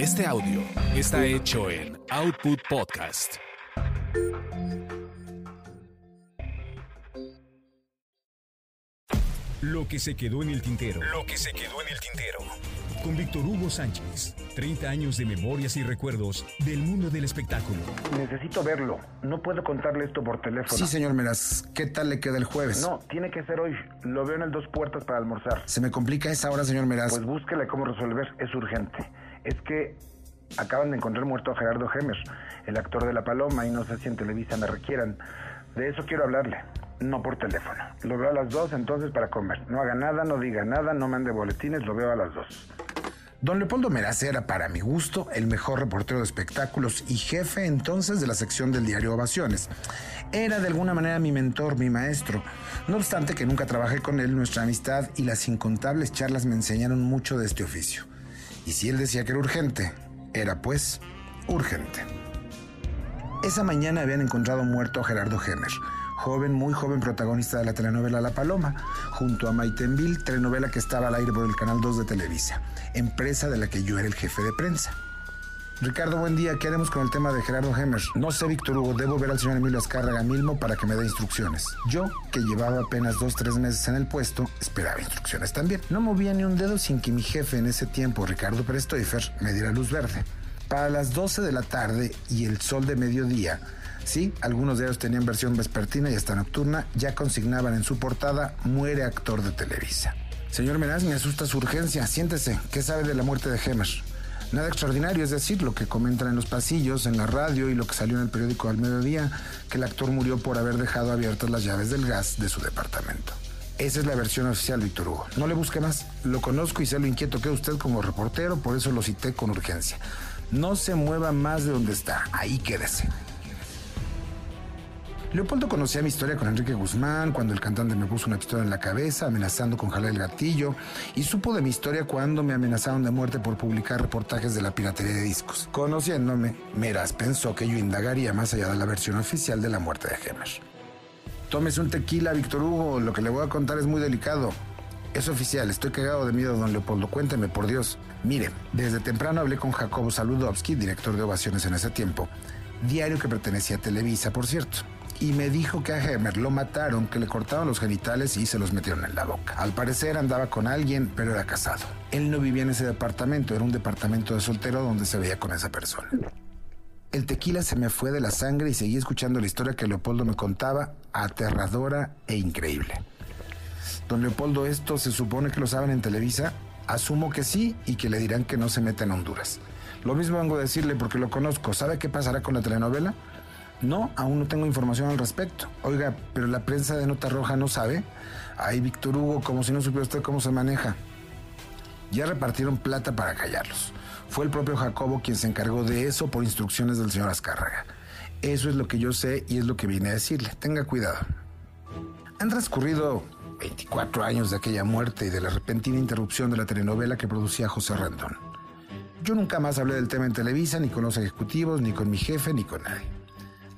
Este audio está hecho en Output Podcast. Lo que se quedó en el tintero. Lo que se quedó en el tintero. Con Víctor Hugo Sánchez. 30 años de memorias y recuerdos del mundo del espectáculo. Necesito verlo. No puedo contarle esto por teléfono. Sí, señor Meras. ¿Qué tal le queda el jueves? No, tiene que ser hoy. Lo veo en el Dos Puertas para almorzar. ¿Se me complica esa hora, señor Meras? Pues búsquele cómo resolver. Es urgente. Es que acaban de encontrar muerto a Gerardo Gemer, el actor de La Paloma, y no sé si en Televisa me requieran. De eso quiero hablarle. No por teléfono. Lo veo a las dos entonces para comer. No haga nada, no diga nada, no mande boletines, lo veo a las dos. Don Leopoldo Meraz era, para mi gusto, el mejor reportero de espectáculos y jefe entonces de la sección del diario Ovaciones. Era de alguna manera mi mentor, mi maestro. No obstante que nunca trabajé con él, nuestra amistad y las incontables charlas me enseñaron mucho de este oficio. Y si él decía que era urgente, era pues urgente. Esa mañana habían encontrado muerto a Gerardo Gemer, joven, muy joven protagonista de la telenovela La Paloma, junto a Maitenville, telenovela que estaba al aire por el Canal 2 de Televisa, empresa de la que yo era el jefe de prensa. Ricardo, buen día. ¿Qué haremos con el tema de Gerardo Gemer? No sé, Víctor Hugo. Debo ver al señor Emilio Azcárraga Milmo para que me dé instrucciones. Yo, que llevaba apenas dos, tres meses en el puesto, esperaba instrucciones también. No movía ni un dedo sin que mi jefe en ese tiempo, Ricardo Pérez Toifer, me diera luz verde. Para las 12 de la tarde y el sol de mediodía, sí, algunos de ellos tenían versión vespertina y hasta nocturna, ya consignaban en su portada Muere actor de Televisa. Señor Meraz, me asusta su urgencia. Siéntese. ¿Qué sabe de la muerte de Gemer? Nada extraordinario, es decir, lo que comentan en los pasillos, en la radio y lo que salió en el periódico al mediodía, que el actor murió por haber dejado abiertas las llaves del gas de su departamento. Esa es la versión oficial, Víctor Hugo. No le busque más. Lo conozco y sé lo inquieto que usted como reportero, por eso lo cité con urgencia. No se mueva más de donde está. Ahí quédese. Leopoldo conocía mi historia con Enrique Guzmán, cuando el cantante me puso una pistola en la cabeza, amenazando con jalar el gatillo, y supo de mi historia cuando me amenazaron de muerte por publicar reportajes de la piratería de discos. Conociéndome, Meras pensó que yo indagaría más allá de la versión oficial de la muerte de Gemer. Tómese un tequila, Víctor Hugo, lo que le voy a contar es muy delicado. Es oficial, estoy cagado de miedo, don Leopoldo. Cuénteme, por Dios. Mire, desde temprano hablé con Jacobo Saludowski, director de Ovaciones en ese tiempo, diario que pertenecía a Televisa, por cierto y me dijo que a Hemer lo mataron, que le cortaron los genitales y se los metieron en la boca. Al parecer andaba con alguien, pero era casado. Él no vivía en ese departamento, era un departamento de soltero donde se veía con esa persona. El tequila se me fue de la sangre y seguí escuchando la historia que Leopoldo me contaba, aterradora e increíble. Don Leopoldo, ¿esto se supone que lo saben en Televisa? Asumo que sí y que le dirán que no se meta en Honduras. Lo mismo vengo a decirle porque lo conozco. ¿Sabe qué pasará con la telenovela? No, aún no tengo información al respecto. Oiga, pero la prensa de Nota Roja no sabe. Ay, Víctor Hugo, como si no supiera usted cómo se maneja. Ya repartieron plata para callarlos. Fue el propio Jacobo quien se encargó de eso por instrucciones del señor Azcárraga. Eso es lo que yo sé y es lo que vine a decirle. Tenga cuidado. Han transcurrido 24 años de aquella muerte y de la repentina interrupción de la telenovela que producía José Rendón. Yo nunca más hablé del tema en Televisa, ni con los ejecutivos, ni con mi jefe, ni con nadie.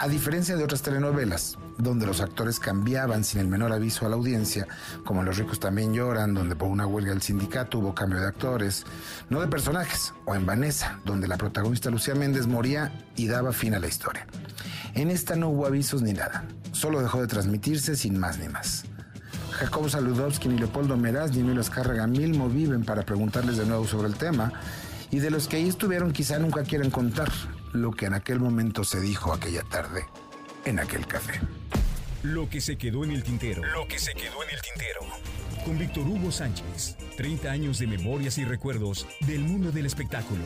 A diferencia de otras telenovelas, donde los actores cambiaban sin el menor aviso a la audiencia, como Los ricos también lloran, donde por una huelga del sindicato hubo cambio de actores, no de personajes, o en Vanessa, donde la protagonista Lucía Méndez moría y daba fin a la historia. En esta no hubo avisos ni nada, solo dejó de transmitirse sin más ni más. Jacobo Saludowski, ni Leopoldo Meraz, ni Emilio Escárraga Milmo viven para preguntarles de nuevo sobre el tema, y de los que ahí estuvieron quizá nunca quieren contar lo que en aquel momento se dijo aquella tarde en aquel café. Lo que se quedó en el tintero. Lo que se quedó en el tintero. Con Víctor Hugo Sánchez. 30 años de memorias y recuerdos del mundo del espectáculo.